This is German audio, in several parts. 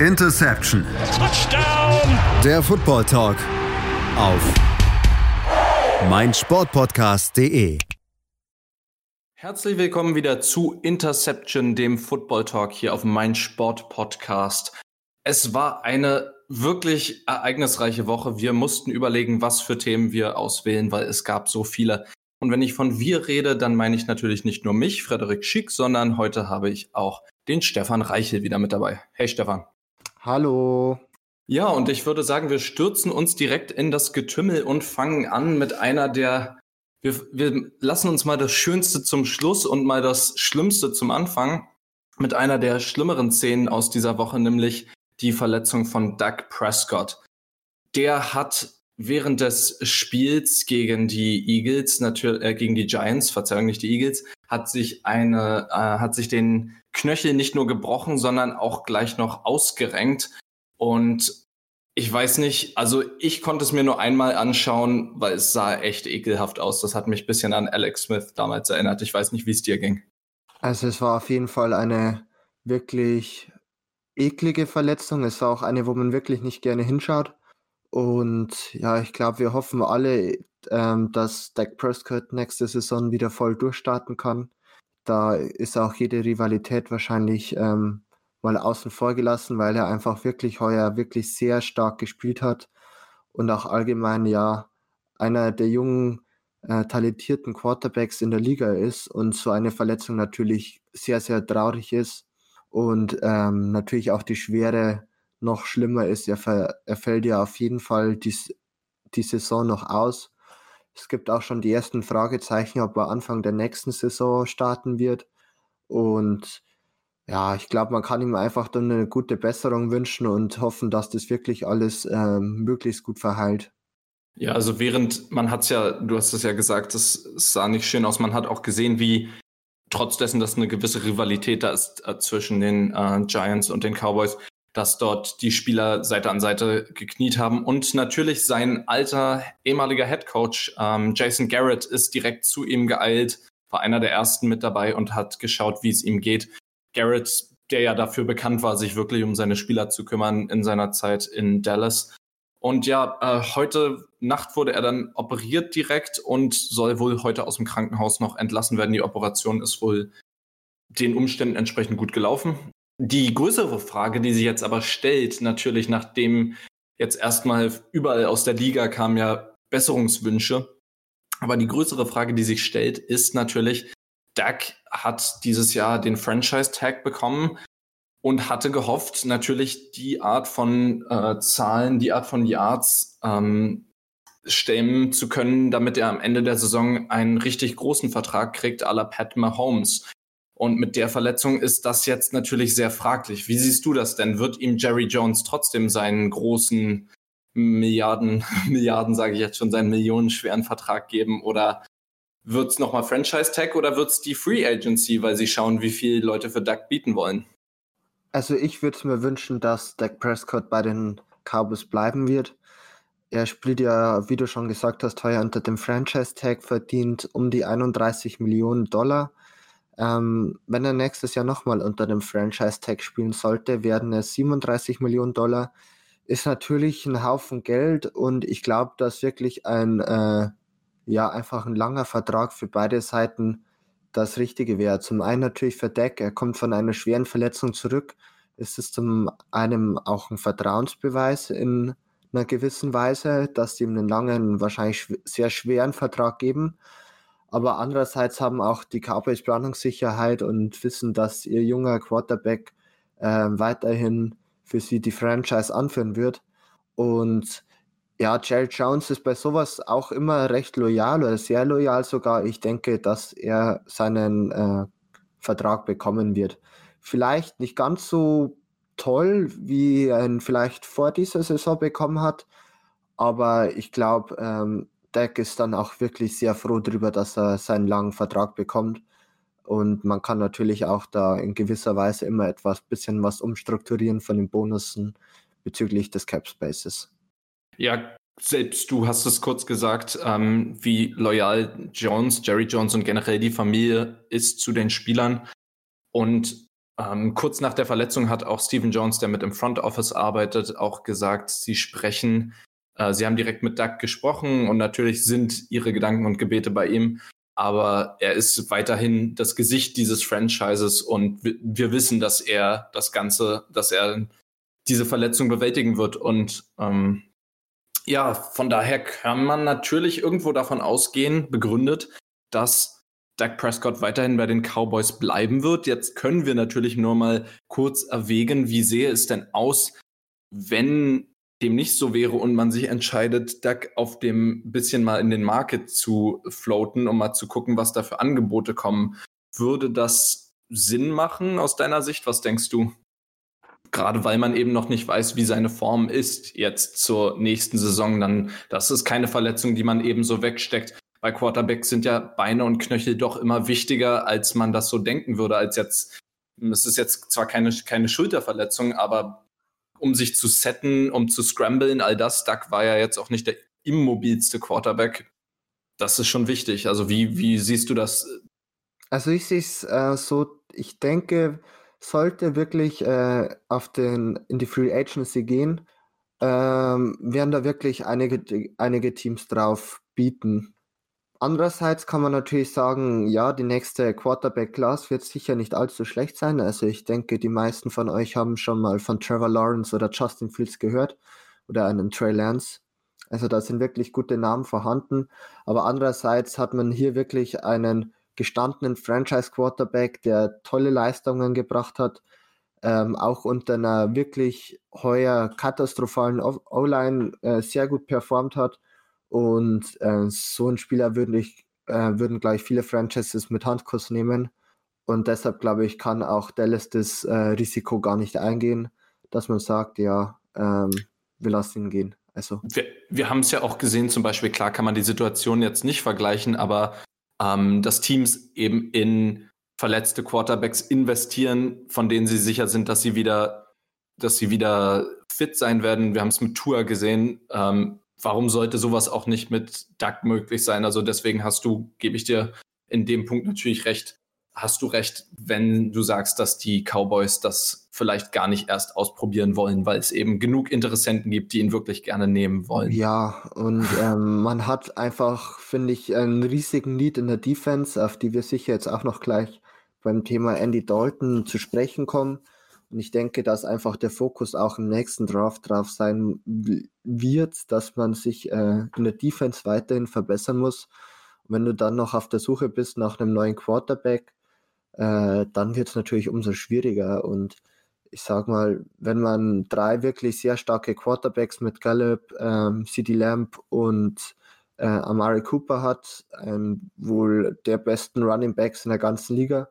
Interception. Touchdown. Der Football Talk auf meinsportpodcast.de. Herzlich willkommen wieder zu Interception, dem Football Talk hier auf meinsportpodcast. Es war eine wirklich ereignisreiche Woche. Wir mussten überlegen, was für Themen wir auswählen, weil es gab so viele. Und wenn ich von wir rede, dann meine ich natürlich nicht nur mich, Frederik Schick, sondern heute habe ich auch den Stefan Reichel wieder mit dabei. Hey Stefan. Hallo. Ja, und ich würde sagen, wir stürzen uns direkt in das Getümmel und fangen an mit einer der. Wir, wir lassen uns mal das Schönste zum Schluss und mal das Schlimmste zum Anfang. Mit einer der schlimmeren Szenen aus dieser Woche, nämlich die Verletzung von Doug Prescott. Der hat während des Spiels gegen die Eagles, natürlich äh, gegen die Giants, Verzeihung, nicht die Eagles, hat sich eine, äh, hat sich den Knöchel nicht nur gebrochen, sondern auch gleich noch ausgerenkt. Und ich weiß nicht, also ich konnte es mir nur einmal anschauen, weil es sah echt ekelhaft aus. Das hat mich ein bisschen an Alex Smith damals erinnert. Ich weiß nicht, wie es dir ging. Also es war auf jeden Fall eine wirklich eklige Verletzung. Es war auch eine, wo man wirklich nicht gerne hinschaut. Und ja, ich glaube, wir hoffen alle, ähm, dass Dak Prescott nächste Saison wieder voll durchstarten kann. Da ist auch jede Rivalität wahrscheinlich ähm, mal außen vor gelassen, weil er einfach wirklich heuer wirklich sehr stark gespielt hat und auch allgemein ja einer der jungen, äh, talentierten Quarterbacks in der Liga ist und so eine Verletzung natürlich sehr, sehr traurig ist und ähm, natürlich auch die Schwere noch schlimmer ist. Er, er fällt ja auf jeden Fall die, die Saison noch aus. Es gibt auch schon die ersten Fragezeichen, ob er Anfang der nächsten Saison starten wird. Und ja, ich glaube, man kann ihm einfach dann eine gute Besserung wünschen und hoffen, dass das wirklich alles ähm, möglichst gut verheilt. Ja, also während man hat es ja, du hast es ja gesagt, es sah nicht schön aus. Man hat auch gesehen, wie trotz dessen, dass eine gewisse Rivalität da ist äh, zwischen den äh, Giants und den Cowboys, dass dort die Spieler Seite an Seite gekniet haben. Und natürlich sein alter ehemaliger Head Coach ähm, Jason Garrett ist direkt zu ihm geeilt, war einer der ersten mit dabei und hat geschaut, wie es ihm geht. Garrett, der ja dafür bekannt war, sich wirklich um seine Spieler zu kümmern in seiner Zeit in Dallas. Und ja, äh, heute Nacht wurde er dann operiert direkt und soll wohl heute aus dem Krankenhaus noch entlassen werden. Die Operation ist wohl den Umständen entsprechend gut gelaufen. Die größere Frage, die sich jetzt aber stellt, natürlich nachdem jetzt erstmal überall aus der Liga kamen ja Besserungswünsche. Aber die größere Frage, die sich stellt, ist natürlich, Dak hat dieses Jahr den Franchise-Tag bekommen und hatte gehofft, natürlich die Art von äh, Zahlen, die Art von Yards ähm, stemmen zu können, damit er am Ende der Saison einen richtig großen Vertrag kriegt, à la Pat Mahomes. Und mit der Verletzung ist das jetzt natürlich sehr fraglich. Wie siehst du das denn? Wird ihm Jerry Jones trotzdem seinen großen Milliarden, Milliarden sage ich jetzt schon, seinen millionenschweren Vertrag geben? Oder wird es nochmal Franchise Tag oder wird es die Free Agency, weil sie schauen, wie viele Leute für Duck bieten wollen? Also ich würde mir wünschen, dass Dak Prescott bei den Cowboys bleiben wird. Er spielt ja, wie du schon gesagt hast, heuer unter dem Franchise Tag verdient um die 31 Millionen Dollar. Ähm, wenn er nächstes Jahr nochmal unter dem Franchise-Tag spielen sollte, werden es 37 Millionen Dollar. Ist natürlich ein Haufen Geld und ich glaube, dass wirklich ein, äh, ja, einfach ein langer Vertrag für beide Seiten das Richtige wäre. Zum einen natürlich für Deck, er kommt von einer schweren Verletzung zurück. Es ist zum einen auch ein Vertrauensbeweis in einer gewissen Weise, dass sie ihm einen langen, wahrscheinlich sehr schweren Vertrag geben. Aber andererseits haben auch die Cowboys Planungssicherheit und wissen, dass ihr junger Quarterback äh, weiterhin für sie die Franchise anführen wird. Und ja, Jerry Jones ist bei sowas auch immer recht loyal oder sehr loyal sogar. Ich denke, dass er seinen äh, Vertrag bekommen wird. Vielleicht nicht ganz so toll, wie er ihn vielleicht vor dieser Saison bekommen hat, aber ich glaube, ähm, Dak ist dann auch wirklich sehr froh darüber, dass er seinen langen Vertrag bekommt. Und man kann natürlich auch da in gewisser Weise immer etwas bisschen was umstrukturieren von den Bonussen bezüglich des Cap Spaces. Ja, selbst du hast es kurz gesagt, ähm, wie loyal Jones, Jerry Jones und generell die Familie ist zu den Spielern. Und Ähm, kurz nach der Verletzung hat auch Stephen Jones, der mit im Front Office arbeitet, auch gesagt, sie sprechen, sie haben direkt mit Doug gesprochen und natürlich sind ihre Gedanken und Gebete bei ihm. Aber er ist weiterhin das Gesicht dieses Franchises und wir wissen, dass er das Ganze, dass er diese Verletzung bewältigen wird. Und ähm, ja, von daher kann man natürlich irgendwo davon ausgehen, begründet, dass Dak Prescott weiterhin bei den Cowboys bleiben wird. Jetzt können wir natürlich nur mal kurz erwägen, wie sehe es denn aus, wenn dem nicht so wäre und man sich entscheidet, Dak auf dem bisschen mal in den Market zu floaten, um mal zu gucken, was da für Angebote kommen. Würde das Sinn machen aus deiner Sicht? Was denkst du? Gerade weil man eben noch nicht weiß, wie seine Form ist jetzt zur nächsten Saison, dann das ist keine Verletzung, die man eben so wegsteckt bei Quarterbacks sind ja Beine und Knöchel doch immer wichtiger, als man das so denken würde, als jetzt, es ist jetzt zwar keine, keine Schulterverletzung, aber um sich zu setten, um zu scramblen, all das, Duck war ja jetzt auch nicht der immobilste Quarterback. Das ist schon wichtig. Also wie, wie siehst du das? Also ich sehe es äh, so, ich denke, sollte wirklich äh, auf den, in die Free Agency gehen, ähm, werden da wirklich einige, einige Teams drauf bieten. Andererseits kann man natürlich sagen, ja, die nächste Quarterback-Class wird sicher nicht allzu schlecht sein. Also ich denke, die meisten von euch haben schon mal von Trevor Lawrence oder Justin Fields gehört oder einen Trey Lance. Also da sind wirklich gute Namen vorhanden. Aber andererseits hat man hier wirklich einen gestandenen Franchise-Quarterback, der tolle Leistungen gebracht hat, ähm, auch unter einer wirklich heuer katastrophalen O-Line äh, sehr gut performt hat und äh, so ein Spieler würden, ich, äh, würden gleich viele Franchises mit Handkurs nehmen. Und deshalb glaube ich, kann auch Dallas das äh, Risiko gar nicht eingehen, dass man sagt, ja, ähm, wir lassen ihn gehen. Also. Wir, wir haben es ja auch gesehen, zum Beispiel, klar kann man die Situation jetzt nicht vergleichen, aber ähm, dass Teams eben in verletzte Quarterbacks investieren, von denen sie sicher sind, dass sie wieder, dass sie wieder fit sein werden. Wir haben es mit Tour gesehen. Ähm, warum sollte sowas auch nicht mit Duck möglich sein? Also deswegen hast du, gebe ich dir in dem Punkt natürlich recht, hast du recht, wenn du sagst, dass die Cowboys das vielleicht gar nicht erst ausprobieren wollen, weil es eben genug Interessenten gibt, die ihn wirklich gerne nehmen wollen. Ja, und ähm, man hat einfach, finde ich, einen riesigen Need in der Defense, auf die wir sicher jetzt auch noch gleich beim Thema Andy Dalton zu sprechen kommen. Und ich denke, dass einfach der Fokus auch im nächsten Draft drauf sein wird, dass man sich äh, in der Defense weiterhin verbessern muss. Und wenn du dann noch auf der Suche bist nach einem neuen Quarterback, äh, dann wird es natürlich umso schwieriger. Und ich sag mal, wenn man drei wirklich sehr starke Quarterbacks mit Gallup, ähm, CD Lamb und äh, Amari Cooper hat, ähm, wohl der besten Running Backs in der ganzen Liga,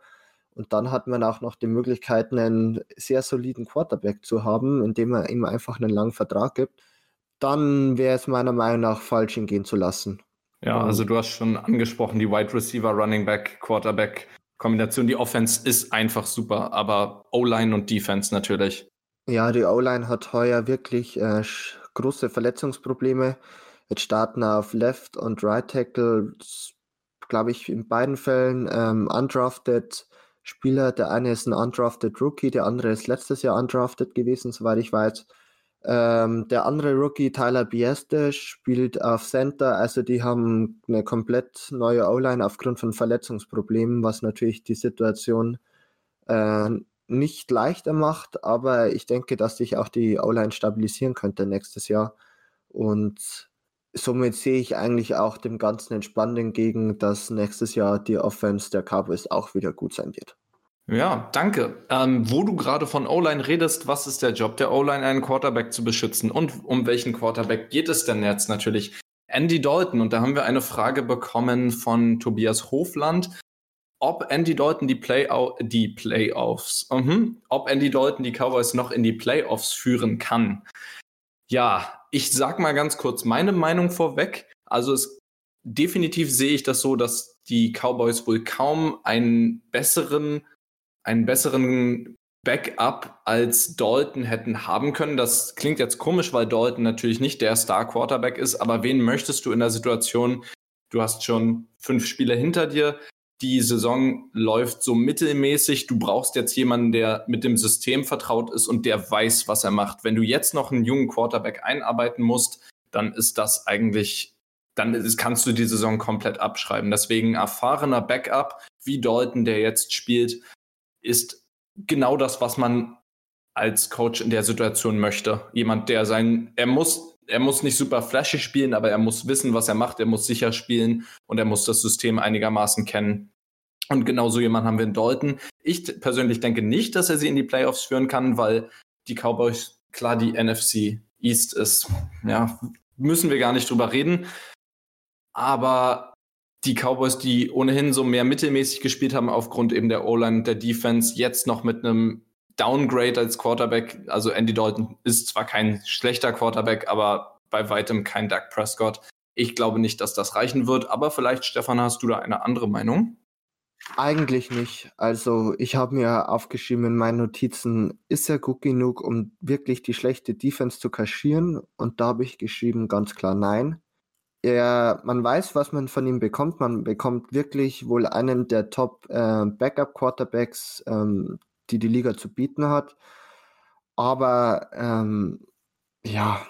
und dann hat man auch noch die Möglichkeit, einen sehr soliden Quarterback zu haben, indem man ihm einfach einen langen Vertrag gibt. Dann wäre es meiner Meinung nach falsch, ihn gehen zu lassen. Ja, also du hast schon angesprochen, die Wide Receiver, Running Back, Quarterback Kombination. Die Offense ist einfach super, aber O-Line und Defense natürlich. Ja, die O-Line hat heuer wirklich äh, große Verletzungsprobleme. Jetzt starten auf Left und Right Tackle, glaube ich, in beiden Fällen ähm, undrafted Spieler. Der eine ist ein undrafted Rookie, der andere ist letztes Jahr undrafted gewesen, soweit ich weiß. Ähm, der andere Rookie, Tyler Bieste, spielt auf Center. Also die haben eine komplett neue O-Line aufgrund von Verletzungsproblemen, was natürlich die Situation äh, nicht leichter macht. Aber ich denke, dass sich auch die O-Line stabilisieren könnte nächstes Jahr. Und somit sehe ich eigentlich auch dem Ganzen entspannt entgegen, dass nächstes Jahr die Offense der Cowboys auch wieder gut sein wird. Ja, danke. Ähm, wo du gerade von O-Line redest, was ist der Job der O-Line, einen Quarterback zu beschützen? Und um welchen Quarterback geht es denn jetzt natürlich? Andy Dalton. Und da haben wir eine Frage bekommen von Tobias Hofland. Ob Andy Dalton die, Play die Playoffs, uh ob Andy Dalton die Cowboys noch in die Playoffs führen kann. Ja, ich sag mal ganz kurz meine Meinung vorweg. Also es definitiv sehe ich das so, dass die Cowboys wohl kaum einen besseren, einen besseren Backup als Dalton hätten haben können. Das klingt jetzt komisch, weil Dalton natürlich nicht der Star Quarterback ist, aber wen möchtest du in der Situation? Du hast schon fünf Spiele hinter dir. Die Saison läuft so mittelmäßig. Du brauchst jetzt jemanden, der mit dem System vertraut ist und der weiß, was er macht. Wenn du jetzt noch einen jungen Quarterback einarbeiten musst, dann ist das eigentlich, dann ist, kannst du die Saison komplett abschreiben. Deswegen erfahrener Backup, wie Dalton, der jetzt spielt, ist genau das, was man als Coach in der Situation möchte. Jemand, der sein, er muss, er muss nicht super flashy spielen, aber er muss wissen, was er macht, er muss sicher spielen und er muss das System einigermaßen kennen. Und genau so jemand haben wir in Dalton. Ich persönlich denke nicht, dass er sie in die Playoffs führen kann, weil die Cowboys klar die NFC East ist. Ja, müssen wir gar nicht drüber reden. Aber die Cowboys, die ohnehin so mehr mittelmäßig gespielt haben aufgrund eben der O-Line und der Defense, jetzt noch mit einem Downgrade als Quarterback. Also Andy Dalton ist zwar kein schlechter Quarterback, aber bei weitem kein Doug Prescott. Ich glaube nicht, dass das reichen wird, aber vielleicht, Stefan, hast du da eine andere Meinung? Eigentlich nicht. Also ich habe mir aufgeschrieben in meinen Notizen, ist er gut genug, um wirklich die schlechte Defense zu kaschieren? Und da habe ich geschrieben, ganz klar nein. Er, man weiß, was man von ihm bekommt. Man bekommt wirklich wohl einen der Top äh, ähm, die die Liga zu bieten hat. Aber ähm, ja,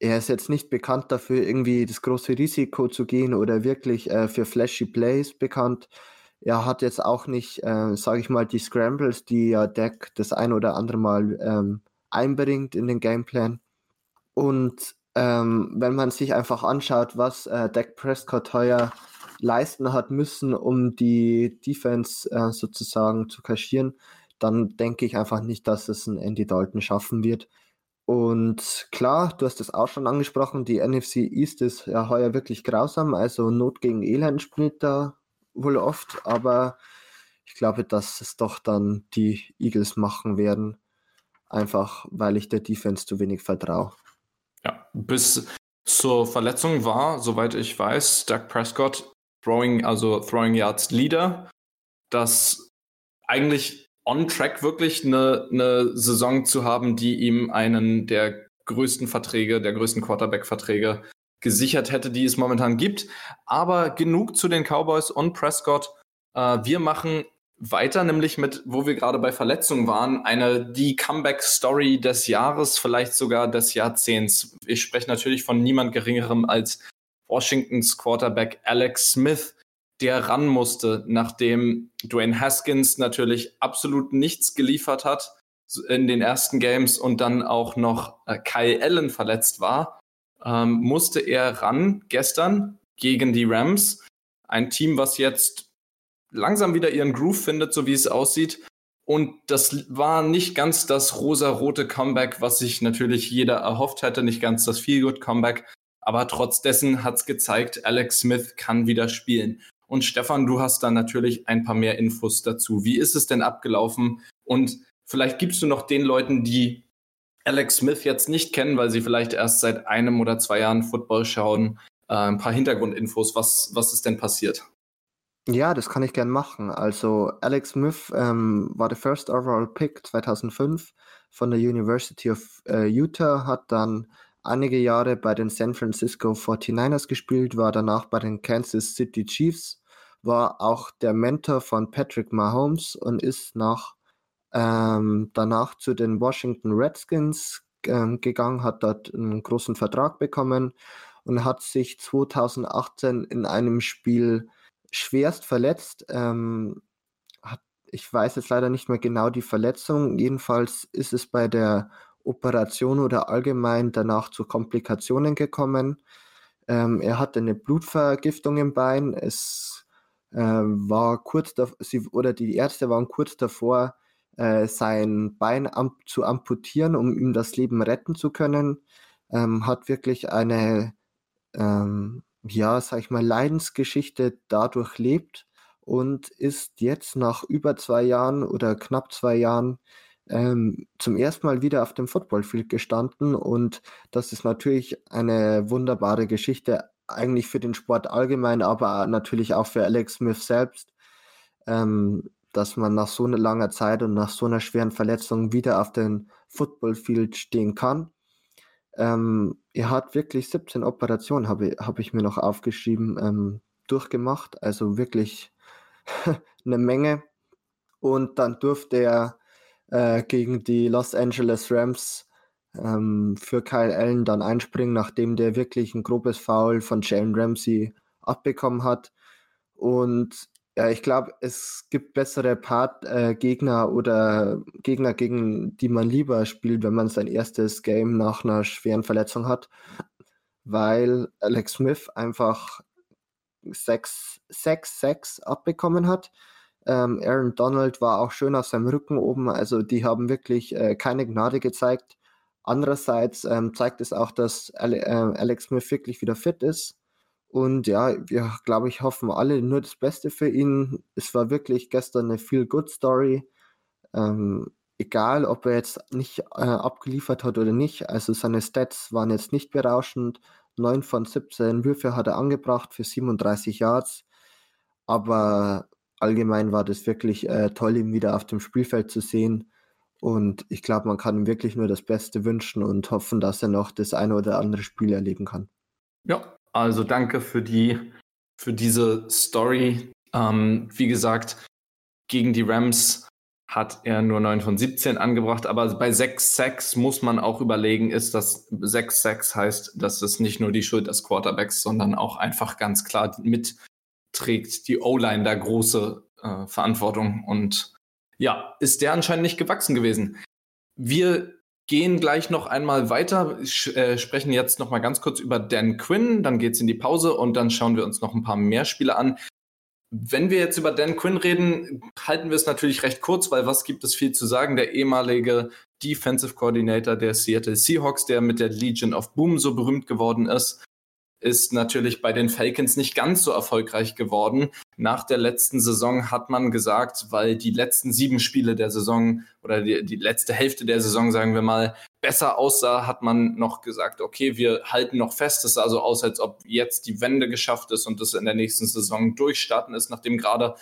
er ist jetzt nicht bekannt dafür, irgendwie das große Risiko zu gehen oder wirklich äh, für flashy Plays bekannt. Er hat jetzt auch nicht, äh, sage ich mal, die Scrambles, die ja Deck das ein oder andere Mal ähm, einbringt in den Gameplan. Und ähm, wenn man sich einfach anschaut, was äh, Dak Prescott heuer leisten hat müssen, um die Defense äh, sozusagen zu kaschieren, dann denke ich einfach nicht, dass es ein Andy Dalton schaffen wird. Und klar, du hast es auch schon angesprochen, die NFC East ist ja heuer wirklich grausam, also Not gegen Elend spielt da wohl oft, aber ich glaube, dass es doch dann die Eagles machen werden, einfach weil ich der Defense zu wenig vertraue. Ja, bis zur Verletzung war, soweit ich weiß, Doug Prescott Throwing, also Throwing Yards Leader, das eigentlich on track wirklich eine, eine Saison zu haben, die ihm einen der größten Verträge, der größten Quarterback-Verträge gesichert hätte, die es momentan gibt. Aber genug zu den Cowboys und Prescott. Äh, wir machen weiter, nämlich mit, wo wir gerade bei Verletzungen waren, eine die Comeback-Story des Jahres, vielleicht sogar des Jahrzehnts. Ich spreche natürlich von niemand Geringerem als Washingtons Quarterback Alex Smith, der ran musste, nachdem Dwayne Haskins natürlich absolut nichts geliefert hat in den ersten Games und dann auch noch äh, Kyle Allen verletzt war, ähm, musste er ran gestern gegen die Rams. Ein Team, was jetzt langsam wieder ihren Groove findet, so wie es aussieht. Und das war nicht ganz das rosa-rote Comeback, was sich natürlich jeder erhofft hätte, nicht ganz das Feel-Good-Comeback. Aber trotz dessen hat es gezeigt, Alex Smith kann wieder spielen. Und Stefan, du hast da natürlich ein paar mehr Infos dazu. Wie ist es denn abgelaufen? Und vielleicht gibst du noch den Leuten, die Alex Smith jetzt nicht kennen, weil sie vielleicht erst seit einem oder zwei Jahren Football schauen, äh, ein paar Hintergrundinfos. Was, was ist denn passiert? Ja, das kann ich gern machen. Also Alex Smith ähm, war der First Overall Pick 2005 von der University of äh, Utah, hat dann einige Jahre bei den San Francisco 49ers gespielt, war danach bei den Kansas City Chiefs, war auch der Mentor von Patrick Mahomes und ist nach, ähm, danach zu den Washington Redskins ähm, gegangen, hat dort einen großen Vertrag bekommen und hat sich 2018 in einem Spiel schwerst verletzt. Ähm, hat, ich weiß jetzt leider nicht mehr genau die Verletzung. Jedenfalls ist es bei der Operation oder allgemein danach zu Komplikationen gekommen. Ähm, er hatte eine Blutvergiftung im Bein. Es war kurz davor, oder die Ärzte waren kurz davor, äh, sein Bein am, zu amputieren, um ihm das Leben retten zu können. Ähm, hat wirklich eine ähm, ja, sag ich mal, Leidensgeschichte dadurch lebt und ist jetzt nach über zwei Jahren oder knapp zwei Jahren ähm, zum ersten Mal wieder auf dem Footballfield gestanden und das ist natürlich eine wunderbare Geschichte, eigentlich für den Sport allgemein, aber natürlich auch für Alex Smith selbst, ähm, dass man nach so einer langer Zeit und nach so einer schweren Verletzung wieder auf dem Footballfield stehen kann. Ähm, er hat wirklich 17 Operationen, habe hab ich mir noch aufgeschrieben, ähm, durchgemacht. Also wirklich eine Menge. Und dann durfte er äh, gegen die Los Angeles Rams ähm, für Kyle Allen dann einspringen, nachdem der wirklich ein grobes Foul von Jalen Ramsey abbekommen hat. Und ja, ich glaube, es gibt bessere Part äh, oder Gegner, gegen die man lieber spielt, wenn man sein erstes Game nach einer schweren Verletzung hat, weil Alex Smith einfach 6-6 abbekommen hat. Ähm, Aaron Donald war auch schön auf seinem Rücken oben, also die haben wirklich äh, keine Gnade gezeigt. Andererseits ähm, zeigt es auch, dass äh, Alex Smith wirklich wieder fit ist. Und ja, wir, glaube ich, hoffen alle nur das Beste für ihn. Es war wirklich gestern eine Feel-Good-Story. Ähm, egal, ob er jetzt nicht äh, abgeliefert hat oder nicht. Also seine Stats waren jetzt nicht berauschend. 9 von 17 Würfe hat er angebracht für 37 Yards. Aber allgemein war das wirklich äh, toll, ihn wieder auf dem Spielfeld zu sehen. Und ich glaube, man kann ihm wirklich nur das Beste wünschen und hoffen, dass er noch das eine oder andere Spiel erleben kann. Ja, also danke für die, für diese Story. Ähm, wie gesagt, gegen die Rams hat er nur 9 von 17 angebracht, aber bei 6 6 muss man auch überlegen, ist das 6 6 heißt, dass es nicht nur die Schuld des Quarterbacks, sondern auch einfach ganz klar mitträgt die O-Line da große äh, Verantwortung und ja, ist der anscheinend nicht gewachsen gewesen. Wir gehen gleich noch einmal weiter, äh, sprechen jetzt noch mal ganz kurz über Dan Quinn, dann geht's in die Pause und dann schauen wir uns noch ein paar mehr Spiele an. Wenn wir jetzt über Dan Quinn reden, halten wir es natürlich recht kurz, weil was gibt es viel zu sagen? Der ehemalige Defensive Coordinator der Seattle Seahawks, der mit der Legion of Boom so berühmt geworden ist, ist natürlich bei den Falcons nicht ganz so erfolgreich geworden. Nach der letzten Saison hat man gesagt, weil die letzten sieben Spiele der Saison oder die, die letzte Hälfte der Saison, sagen wir mal, besser aussah, hat man noch gesagt, okay, wir halten noch fest. Es sah so aus, als ob jetzt die Wende geschafft ist und es in der nächsten Saison durchstarten ist, nachdem gerade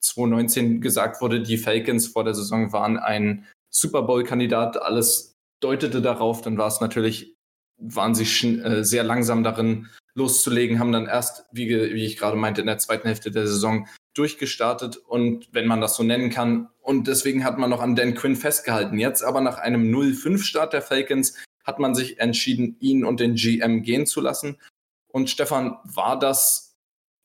2019 gesagt wurde, die Falcons vor der Saison waren ein Super Bowl-Kandidat. Alles deutete darauf, dann war es natürlich, waren sie äh, sehr langsam darin, loszulegen, haben dann erst, wie, wie ich gerade meinte, in der zweiten Hälfte der Saison durchgestartet und wenn man das so nennen kann. Und deswegen hat man noch an Dan Quinn festgehalten. Jetzt aber nach einem 0-5-Start der Falcons hat man sich entschieden, ihn und den GM gehen zu lassen. Und Stefan, war das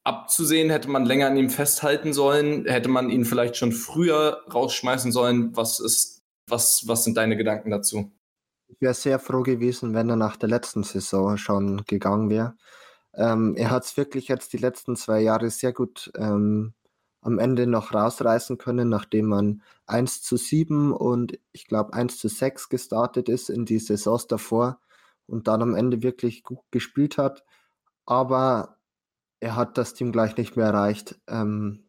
abzusehen? Hätte man länger an ihm festhalten sollen? Hätte man ihn vielleicht schon früher rausschmeißen sollen? Was ist, was, was sind deine Gedanken dazu? Ich wäre sehr froh gewesen, wenn er nach der letzten Saison schon gegangen wäre. Ähm, er hat es wirklich jetzt die letzten zwei Jahre sehr gut ähm, am Ende noch rausreißen können, nachdem man 1 zu 7 und ich glaube 1 zu 6 gestartet ist in die Saisons davor und dann am Ende wirklich gut gespielt hat. Aber er hat das Team gleich nicht mehr erreicht. Ähm,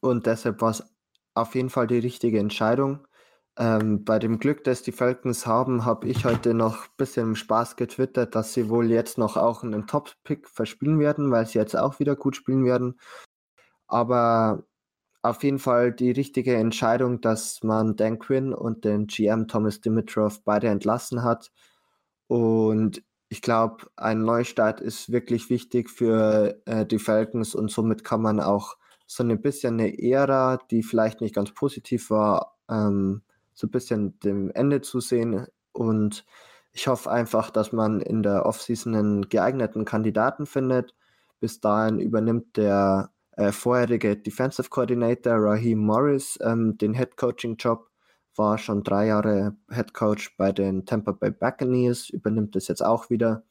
und deshalb war es auf jeden Fall die richtige Entscheidung. Ähm, bei dem Glück, das die Falcons haben, habe ich heute noch ein bisschen Spaß getwittert, dass sie wohl jetzt noch auch einen Top-Pick verspielen werden, weil sie jetzt auch wieder gut spielen werden. Aber auf jeden Fall die richtige Entscheidung, dass man Dan Quinn und den GM Thomas Dimitrov beide entlassen hat. Und ich glaube, ein Neustart ist wirklich wichtig für äh, die Falcons und somit kann man auch so ein bisschen eine Ära, die vielleicht nicht ganz positiv war, ähm, so ein bisschen dem Ende zu sehen. Und ich hoffe einfach, dass man in der Offseason einen geeigneten Kandidaten findet. Bis dahin übernimmt der äh, vorherige Defensive Coordinator Raheem Morris ähm, den Head Coaching Job, war schon drei Jahre Head Coach bei den Tampa Bay Buccaneers, übernimmt es jetzt auch wieder.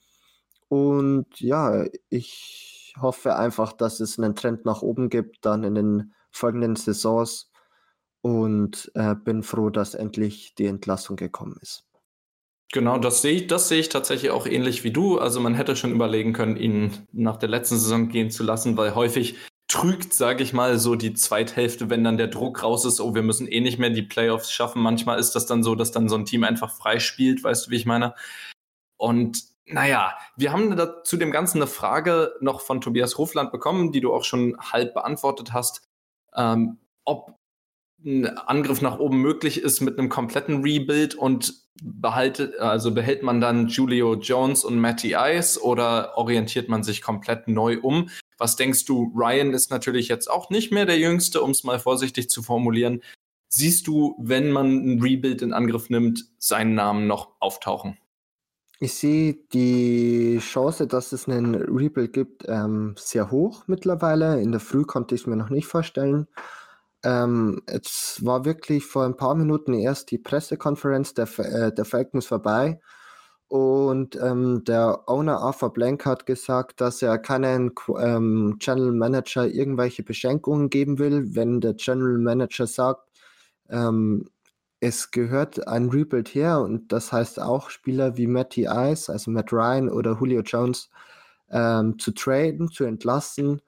Und ja, ich hoffe einfach, dass es einen Trend nach oben gibt, dann in den folgenden Saisons und äh, bin froh, dass endlich die Entlassung gekommen ist. Genau, das sehe ich, das sehe ich tatsächlich auch ähnlich wie du. Also man hätte schon überlegen können, ihn nach der letzten Saison gehen zu lassen, weil häufig trügt, sage ich mal, so die Zweithälfte, wenn dann der Druck raus ist, oh, wir müssen eh nicht mehr die Playoffs schaffen. Manchmal ist das dann so, dass dann so ein Team einfach frei spielt, weißt du, wie ich meine? Und naja, wir haben da zu dem Ganzen eine Frage noch von Tobias Hofland bekommen, die du auch schon halb beantwortet hast. Ähm, ob ein Angriff nach oben möglich ist mit einem kompletten Rebuild und behaltet, also behält man dann Julio Jones und Matty Ice oder orientiert man sich komplett neu um? Was denkst du? Ryan ist natürlich jetzt auch nicht mehr der Jüngste, um es mal vorsichtig zu formulieren. Siehst du, wenn man ein Rebuild in Angriff nimmt, seinen Namen noch auftauchen? Ich sehe die Chance, dass es einen Rebuild gibt, ähm, sehr hoch mittlerweile. In der Früh konnte ich es mir noch nicht vorstellen. Ähm, es war wirklich vor ein paar Minuten erst die Pressekonferenz der, äh, der Falcons vorbei. Und ähm, der Owner Arthur Blank hat gesagt, dass er keinen ähm, General Manager irgendwelche Beschenkungen geben will, wenn der General Manager sagt, ähm, es gehört ein Rebuild her. Und das heißt auch Spieler wie Matty Ice, also Matt Ryan oder Julio Jones ähm, zu traden, zu entlassen,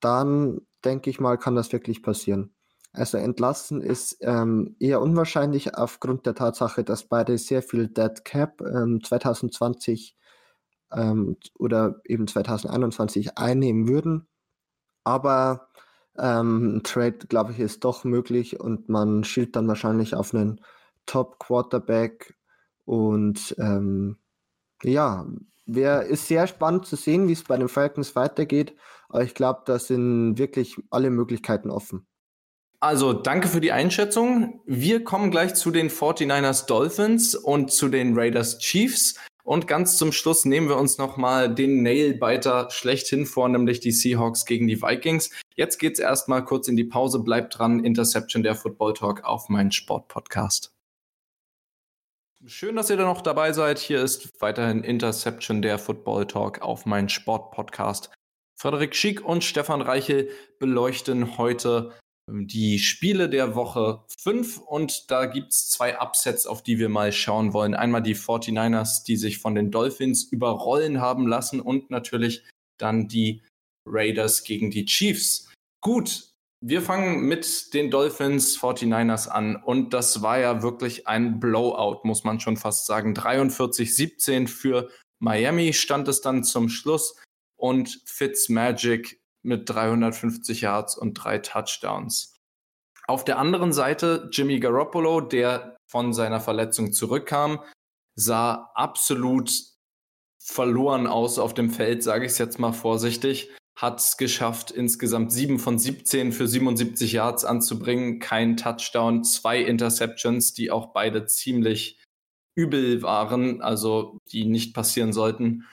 dann denke ich mal, kann das wirklich passieren. Also entlassen ist ähm, eher unwahrscheinlich aufgrund der Tatsache, dass beide sehr viel Dead Cap ähm, 2020 ähm, oder eben 2021 einnehmen würden. Aber ähm, Trade, glaube ich, ist doch möglich und man schielt dann wahrscheinlich auf einen Top Quarterback und ähm, ja, wär, ist sehr spannend zu sehen, wie es bei den Falcons weitergeht. Aber ich glaube, da sind wirklich alle Möglichkeiten offen. Also danke für die Einschätzung. Wir kommen gleich zu den 49ers Dolphins und zu den Raiders Chiefs. Und ganz zum Schluss nehmen wir uns nochmal den Nailbiter schlechthin vor, nämlich die Seahawks gegen die Vikings. Jetzt geht's erstmal kurz in die Pause. Bleibt dran. Interception der Football Talk auf meinen Sportpodcast. Schön, dass ihr da noch dabei seid. Hier ist weiterhin Interception der Football Talk auf meinen Sportpodcast. Frederik Schick und Stefan Reichel beleuchten heute die Spiele der Woche 5 und da gibt es zwei Upsets, auf die wir mal schauen wollen. Einmal die 49ers, die sich von den Dolphins überrollen haben lassen und natürlich dann die Raiders gegen die Chiefs. Gut, wir fangen mit den Dolphins 49ers an und das war ja wirklich ein Blowout, muss man schon fast sagen. 43-17 für Miami stand es dann zum Schluss und Fitzmagic mit 350 Yards und drei Touchdowns. Auf der anderen Seite Jimmy Garoppolo, der von seiner Verletzung zurückkam, sah absolut verloren aus auf dem Feld, sage ich es jetzt mal vorsichtig. Hat es geschafft, insgesamt 7 von 17 für 77 Yards anzubringen, kein Touchdown, zwei Interceptions, die auch beide ziemlich übel waren, also die nicht passieren sollten.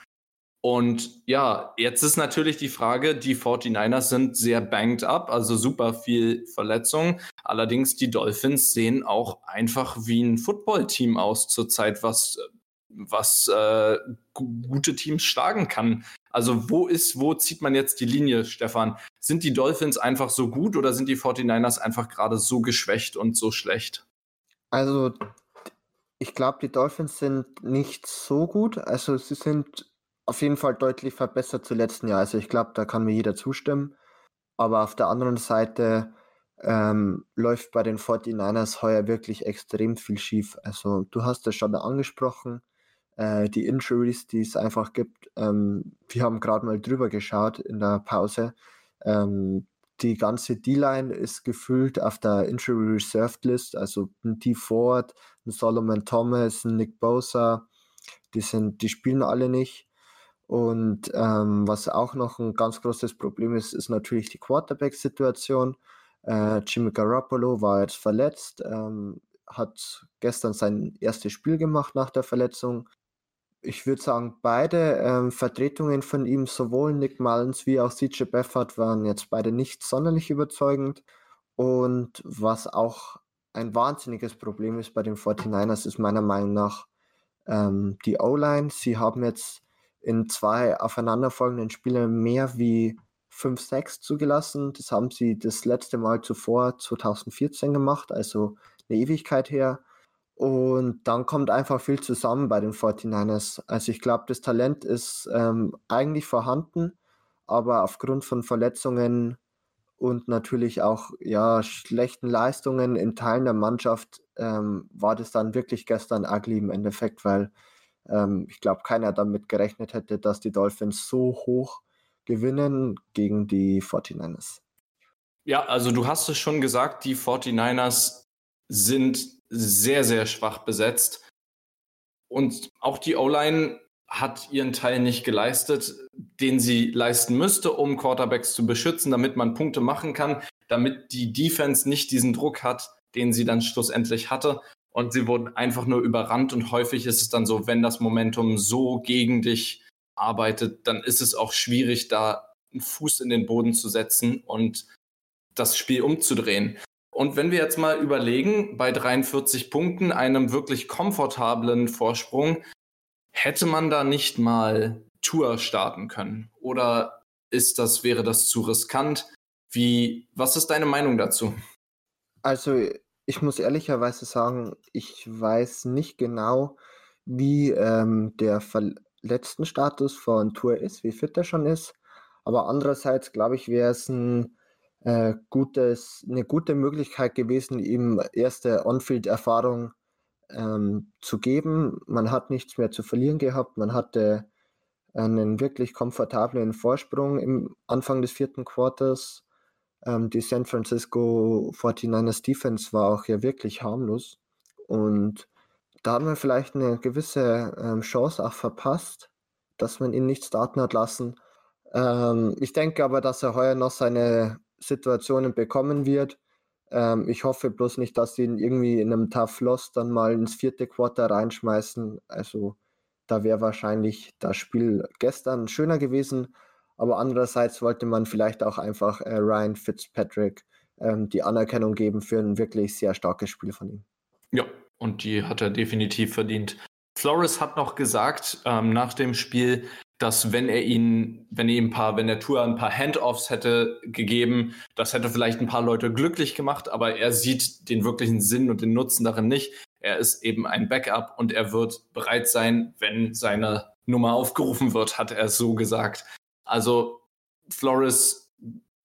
Und ja, jetzt ist natürlich die Frage, die 49ers sind sehr banged up, also super viel Verletzung. Allerdings die Dolphins sehen auch einfach wie ein Footballteam aus zurzeit, was was äh, gute Teams schlagen kann. Also wo ist, wo zieht man jetzt die Linie, Stefan? Sind die Dolphins einfach so gut oder sind die 49ers einfach gerade so geschwächt und so schlecht? Also ich glaube, die Dolphins sind nicht so gut. Also sie sind auf jeden Fall deutlich verbessert zu letzten Jahr. Also ich glaube, da kann mir jeder zustimmen. Aber auf der anderen Seite ähm, läuft bei den 49ers heuer wirklich extrem viel schief. Also du hast es schon angesprochen, äh, die Injuries, die es einfach gibt. Ähm, wir haben gerade mal drüber geschaut in der Pause. Ähm, die ganze D-Line ist gefüllt auf der Injury Reserved List, also ein T. Ford, ein Solomon Thomas, ein Nick Bosa, die sind, die spielen alle nicht. Und ähm, was auch noch ein ganz großes Problem ist, ist natürlich die Quarterback-Situation. Äh, Jimmy Garoppolo war jetzt verletzt, ähm, hat gestern sein erstes Spiel gemacht nach der Verletzung. Ich würde sagen, beide ähm, Vertretungen von ihm, sowohl Nick Mullins wie auch CJ Beffert, waren jetzt beide nicht sonderlich überzeugend. Und was auch ein wahnsinniges Problem ist bei den 49ers, ist meiner Meinung nach ähm, die O-Line. Sie haben jetzt in zwei aufeinanderfolgenden Spielen mehr wie 5-6 zugelassen. Das haben sie das letzte Mal zuvor 2014 gemacht, also eine Ewigkeit her. Und dann kommt einfach viel zusammen bei den 49ers. Also ich glaube, das Talent ist ähm, eigentlich vorhanden, aber aufgrund von Verletzungen und natürlich auch ja, schlechten Leistungen in Teilen der Mannschaft ähm, war das dann wirklich gestern ugly im Endeffekt, weil ähm, ich glaube, keiner damit gerechnet hätte, dass die Dolphins so hoch gewinnen gegen die 49ers. Ja, also du hast es schon gesagt, die 49ers sind sehr, sehr schwach besetzt. Und auch die O-Line hat ihren Teil nicht geleistet, den sie leisten müsste, um Quarterbacks zu beschützen, damit man Punkte machen kann, damit die Defense nicht diesen Druck hat, den sie dann schlussendlich hatte. Und sie wurden einfach nur überrannt und häufig ist es dann so, wenn das Momentum so gegen dich arbeitet, dann ist es auch schwierig, da einen Fuß in den Boden zu setzen und das Spiel umzudrehen. Und wenn wir jetzt mal überlegen, bei 43 Punkten, einem wirklich komfortablen Vorsprung, Hätte man da nicht mal Tour starten können? Oder ist das, wäre das zu riskant? Wie, was ist deine Meinung dazu? Also, ich muss ehrlicherweise sagen, ich weiß nicht genau, wie ähm, der verletzten Status von Tour ist, wie fit er schon ist. Aber andererseits, glaube ich, wäre es ein, äh, gutes, eine gute Möglichkeit gewesen, ihm erste On-Field-Erfahrung ähm, zu geben. Man hat nichts mehr zu verlieren gehabt. Man hatte einen wirklich komfortablen Vorsprung im Anfang des vierten Quarters. Ähm, die San Francisco 49ers Defense war auch ja wirklich harmlos. Und da hat man vielleicht eine gewisse ähm, Chance auch verpasst, dass man ihn nicht starten hat lassen. Ähm, ich denke aber, dass er heuer noch seine Situationen bekommen wird. Ähm, ich hoffe bloß nicht, dass sie ihn irgendwie in einem Tough Loss dann mal ins vierte Quarter reinschmeißen. Also da wäre wahrscheinlich das Spiel gestern schöner gewesen. Aber andererseits wollte man vielleicht auch einfach äh, Ryan Fitzpatrick ähm, die Anerkennung geben für ein wirklich sehr starkes Spiel von ihm. Ja, und die hat er definitiv verdient. Flores hat noch gesagt ähm, nach dem Spiel, dass wenn er ihn, wenn er ihm ein paar, wenn der Tour ein paar Handoffs hätte gegeben, das hätte vielleicht ein paar Leute glücklich gemacht, aber er sieht den wirklichen Sinn und den Nutzen darin nicht. Er ist eben ein Backup und er wird bereit sein, wenn seine Nummer aufgerufen wird, hat er so gesagt. Also Flores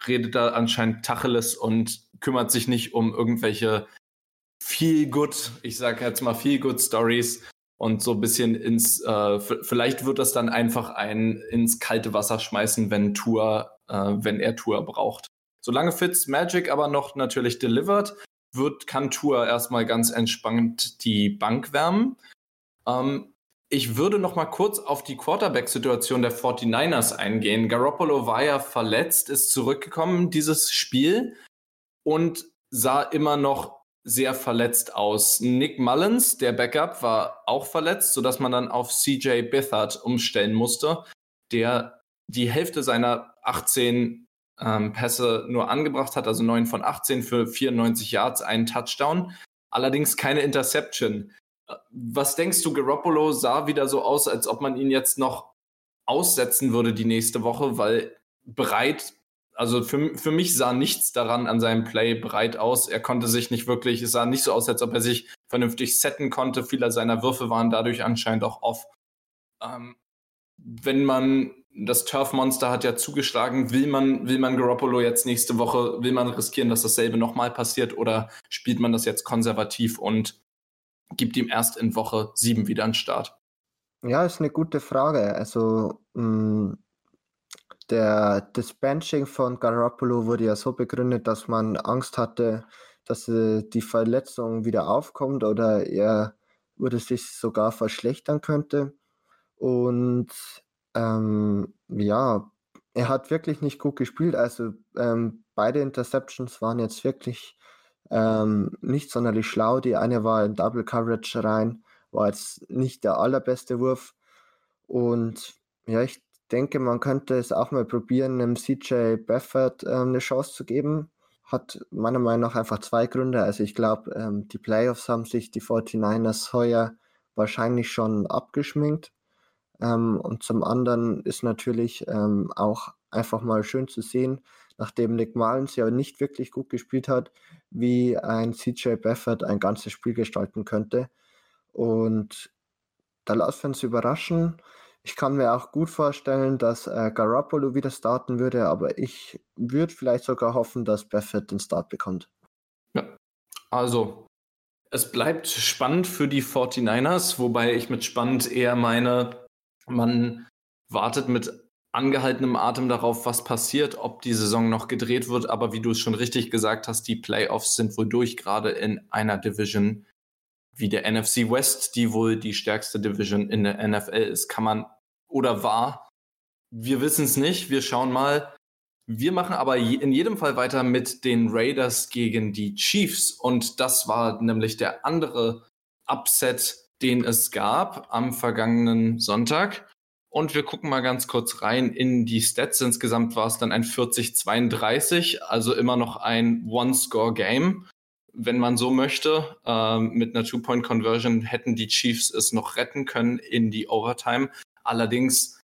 redet da anscheinend Tacheles und kümmert sich nicht um irgendwelche feel good, ich sage jetzt mal feel good Stories, und so ein bisschen ins, äh, vielleicht wird das dann einfach ein ins kalte Wasser schmeißen, wenn Tour, äh, wenn er Tour braucht. Solange Fitz Magic aber noch natürlich delivered, wird, kann Tour erstmal ganz entspannt die Bank wärmen. Ähm, ich würde noch mal kurz auf die Quarterback-Situation der 49ers eingehen. Garoppolo war ja verletzt, ist zurückgekommen dieses Spiel und sah immer noch sehr verletzt aus. Nick Mullins, der Backup, war auch verletzt, sodass man dann auf CJ Bithard umstellen musste, der die Hälfte seiner 18 ähm, Pässe nur angebracht hat, also 9 von 18 für 94 Yards, einen Touchdown, allerdings keine Interception. Was denkst du, Garoppolo sah wieder so aus, als ob man ihn jetzt noch aussetzen würde die nächste Woche, weil bereit also für, für mich sah nichts daran an seinem Play bereit aus. Er konnte sich nicht wirklich, es sah nicht so aus, als ob er sich vernünftig setten konnte. Viele seiner Würfe waren dadurch anscheinend auch off. Ähm, wenn man, das Turf-Monster hat ja zugeschlagen, will man, will man Garoppolo jetzt nächste Woche, will man riskieren, dass dasselbe nochmal passiert oder spielt man das jetzt konservativ und gibt ihm erst in Woche sieben wieder einen Start? Ja, ist eine gute Frage. Also, mh, mm, der, das Benching von Garoppolo wurde ja so begründet, dass man Angst hatte, dass äh, die Verletzung wieder aufkommt oder er würde sich sogar verschlechtern könnte. Und ähm, ja, er hat wirklich nicht gut gespielt. Also ähm, beide Interceptions waren jetzt wirklich ähm, nicht sonderlich schlau. Die eine war in Double Coverage rein, war jetzt nicht der allerbeste Wurf. Und ja, ich denke, man könnte es auch mal probieren, einem CJ Baffert ähm, eine Chance zu geben. Hat meiner Meinung nach einfach zwei Gründe. Also ich glaube, ähm, die Playoffs haben sich die 49ers heuer wahrscheinlich schon abgeschminkt. Ähm, und zum anderen ist natürlich ähm, auch einfach mal schön zu sehen, nachdem Nick Mullins ja nicht wirklich gut gespielt hat, wie ein CJ Baffert ein ganzes Spiel gestalten könnte. Und da wir uns überraschen. Ich kann mir auch gut vorstellen, dass äh, Garoppolo wieder starten würde, aber ich würde vielleicht sogar hoffen, dass Baffett den Start bekommt. Ja, also es bleibt spannend für die 49ers, wobei ich mit spannend eher meine, man wartet mit angehaltenem Atem darauf, was passiert, ob die Saison noch gedreht wird. Aber wie du es schon richtig gesagt hast, die Playoffs sind wohl durch, gerade in einer Division wie der NFC West, die wohl die stärkste Division in der NFL ist, kann man oder war. Wir wissen es nicht. Wir schauen mal. Wir machen aber in jedem Fall weiter mit den Raiders gegen die Chiefs. Und das war nämlich der andere Upset, den es gab am vergangenen Sonntag. Und wir gucken mal ganz kurz rein in die Stats. Insgesamt war es dann ein 40-32, also immer noch ein One-Score-Game, wenn man so möchte. Ähm, mit einer Two-Point-Conversion hätten die Chiefs es noch retten können in die Overtime. Allerdings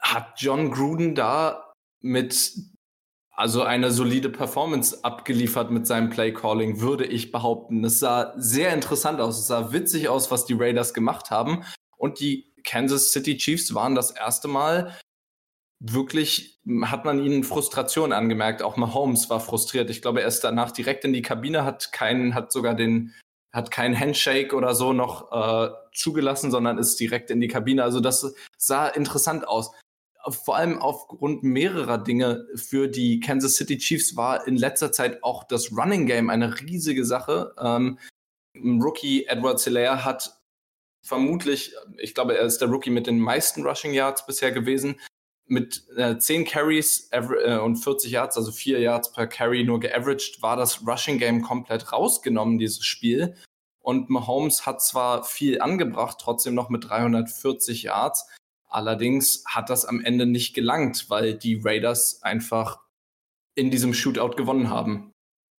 hat John Gruden da mit also eine solide Performance abgeliefert mit seinem Play Calling, würde ich behaupten. Es sah sehr interessant aus, es sah witzig aus, was die Raiders gemacht haben und die Kansas City Chiefs waren das erste Mal wirklich hat man ihnen Frustration angemerkt. Auch Mahomes war frustriert. Ich glaube, er ist danach direkt in die Kabine, hat keinen, hat sogar den, hat keinen Handshake oder so noch äh, zugelassen, sondern ist direkt in die Kabine. Also das sah interessant aus vor allem aufgrund mehrerer Dinge für die Kansas City Chiefs war in letzter Zeit auch das Running Game eine riesige Sache. Ähm, Rookie Edward Hilaire hat vermutlich, ich glaube, er ist der Rookie mit den meisten Rushing Yards bisher gewesen, mit äh, 10 Carries äh, und 40 Yards, also 4 Yards per Carry nur geaveraged, war das Rushing Game komplett rausgenommen, dieses Spiel. Und Mahomes hat zwar viel angebracht, trotzdem noch mit 340 Yards, Allerdings hat das am Ende nicht gelangt, weil die Raiders einfach in diesem Shootout gewonnen haben.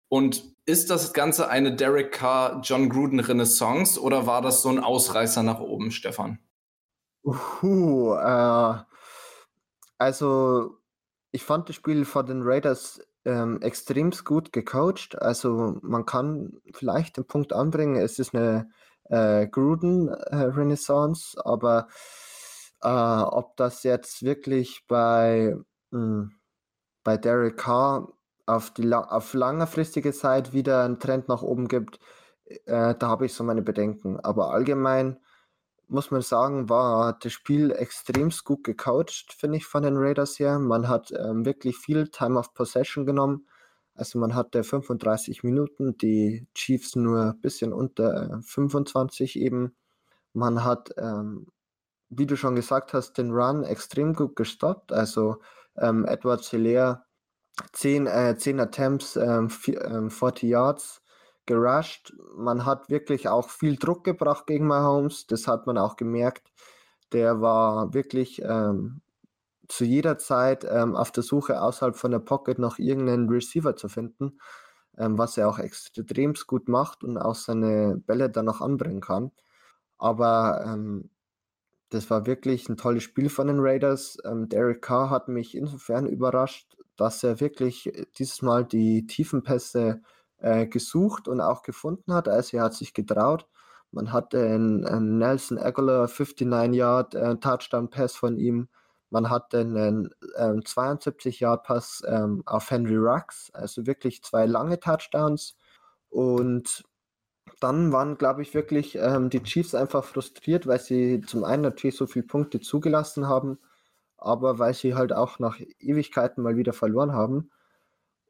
Und ist das Ganze eine Derek Carr, John Gruden Renaissance oder war das so ein Ausreißer nach oben, Stefan? Uh, äh, also ich fand das Spiel von den Raiders ähm, extremst gut gecoacht. Also man kann vielleicht den Punkt anbringen, es ist eine äh, Gruden äh, Renaissance, aber äh, ob das jetzt wirklich bei, mh, hm, bei Derek Carr auf, die, auf langfristige Zeit wieder einen Trend nach oben gibt, äh, da habe ich so meine Bedenken. Aber allgemein muss man sagen, war das Spiel extremst gut gecoacht, finde ich, von den Raiders her. Man hat ähm, wirklich viel Time of Possession genommen. Also man hatte 35 Minuten, die Chiefs nur ein bisschen unter 25 eben. Man hat ähm, wie du schon gesagt hast, den Run extrem gut gestoppt. Also ähm, Edward Hilaire 10, äh, 10 Attempts, ähm, 4, ähm, 40 Yards gerusht. Man hat wirklich auch viel Druck gebracht gegen Mahomes. Das hat man auch gemerkt. Der war wirklich ähm, zu jeder Zeit ähm, auf der Suche außerhalb von der Pocket noch irgendeinen Receiver zu finden, ähm, was er auch extrem gut macht und auch seine Bälle dann noch anbringen kann. Aber ähm, das war wirklich ein tolles Spiel von den Raiders. Ähm, Derek Carr hat mich insofern überrascht, dass er wirklich äh, dieses Mal die Tiefenpässe äh, gesucht und auch gefunden hat. Also er hat sich getraut. Man hatte einen, einen Nelson Aguilar 59-Yard äh, von ihm. Man hatte einen ähm, 72-Yard-Pass ähm, auf Henry Rux, also wirklich zwei lange Touchdowns. Und dann waren, glaube ich, wirklich ähm, die Chiefs einfach frustriert, weil sie zum einen natürlich so viele Punkte zugelassen haben, aber weil sie halt auch nach Ewigkeiten mal wieder verloren haben.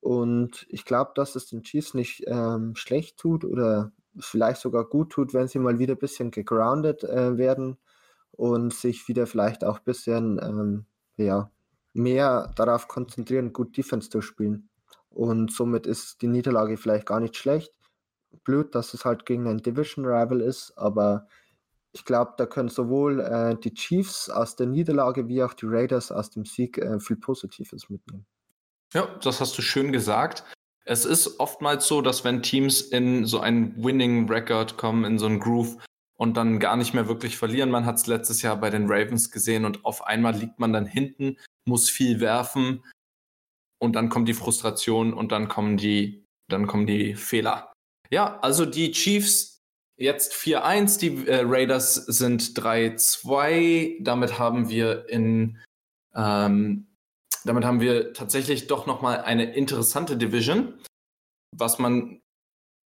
Und ich glaube, dass es den Chiefs nicht ähm, schlecht tut oder vielleicht sogar gut tut, wenn sie mal wieder ein bisschen gegroundet äh, werden und sich wieder vielleicht auch ein bisschen ähm, ja, mehr darauf konzentrieren, gut Defense zu spielen. Und somit ist die Niederlage vielleicht gar nicht schlecht blöd, dass es halt gegen einen Division Rival ist, aber ich glaube, da können sowohl äh, die Chiefs aus der Niederlage wie auch die Raiders aus dem Sieg äh, viel Positives mitnehmen. Ja, das hast du schön gesagt. Es ist oftmals so, dass wenn Teams in so einen Winning Record kommen, in so einen Groove und dann gar nicht mehr wirklich verlieren, man hat es letztes Jahr bei den Ravens gesehen und auf einmal liegt man dann hinten, muss viel werfen und dann kommt die Frustration und dann kommen die, dann kommen die Fehler. Ja, also die Chiefs jetzt 4-1, die äh, Raiders sind 3-2. Damit haben wir in ähm, damit haben wir tatsächlich doch nochmal eine interessante Division, was man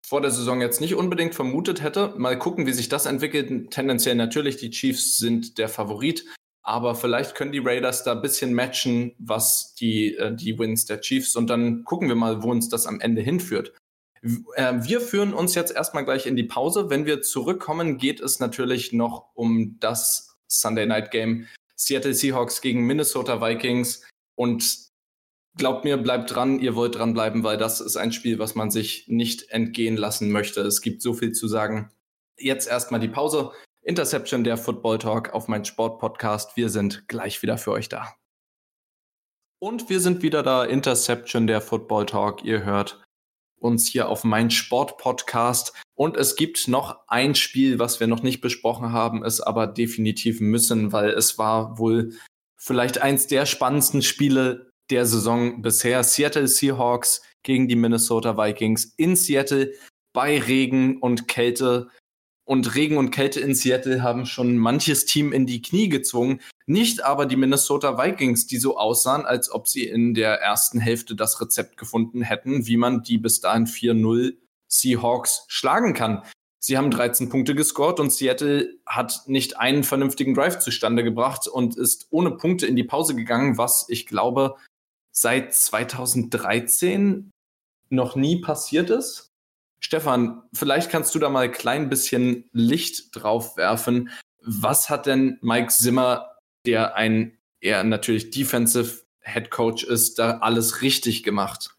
vor der Saison jetzt nicht unbedingt vermutet hätte. Mal gucken, wie sich das entwickelt. Tendenziell natürlich, die Chiefs sind der Favorit, aber vielleicht können die Raiders da ein bisschen matchen, was die, äh, die Wins der Chiefs und dann gucken wir mal, wo uns das am Ende hinführt. Äh, wir führen uns jetzt erstmal gleich in die Pause. Wenn wir zurückkommen, geht es natürlich noch um das Sunday Night Game Seattle Seahawks gegen Minnesota Vikings. Und glaubt mir, bleibt dran, ihr wollt dranbleiben, weil das ist ein Spiel, was man sich nicht entgehen lassen möchte. Es gibt so viel zu sagen. Jetzt erstmal die Pause. Interception der Football Talk auf mein Sportpodcast. Wir sind gleich wieder für euch da. Und wir sind wieder da. Interception der Football Talk. Ihr hört uns hier auf mein Sportpodcast. Und es gibt noch ein Spiel, was wir noch nicht besprochen haben, es aber definitiv müssen, weil es war wohl vielleicht eins der spannendsten Spiele der Saison bisher. Seattle Seahawks gegen die Minnesota Vikings in Seattle bei Regen und Kälte. Und Regen und Kälte in Seattle haben schon manches Team in die Knie gezwungen. Nicht aber die Minnesota Vikings, die so aussahen, als ob sie in der ersten Hälfte das Rezept gefunden hätten, wie man die bis dahin 4-0 Seahawks schlagen kann. Sie haben 13 Punkte gescored und Seattle hat nicht einen vernünftigen Drive zustande gebracht und ist ohne Punkte in die Pause gegangen, was ich glaube seit 2013 noch nie passiert ist. Stefan, vielleicht kannst du da mal ein klein bisschen Licht drauf werfen. Was hat denn Mike Zimmer, der ein eher natürlich Defensive Head Coach ist, da alles richtig gemacht?